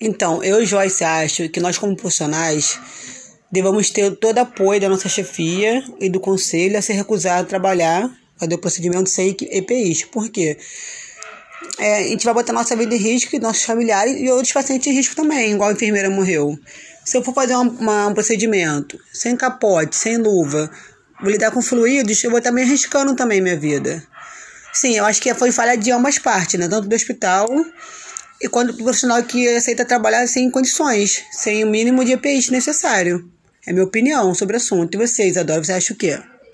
Então, eu e Joyce acho que nós, como profissionais, devemos ter todo apoio da nossa chefia e do conselho a se recusar a trabalhar, fazer o procedimento sem EPIs. Por quê? É, a gente vai botar nossa vida em risco, nossos familiares e outros pacientes em risco também, igual a enfermeira morreu. Se eu for fazer uma, uma, um procedimento sem capote, sem luva, vou lidar com fluidos, eu vou estar me arriscando também minha vida. Sim, eu acho que foi falha de ambas partes, né? Tanto do hospital e quando o profissional que aceita trabalhar sem condições, sem o mínimo de EPIs necessário. É minha opinião sobre o assunto. E vocês, Adoro, você acha o quê?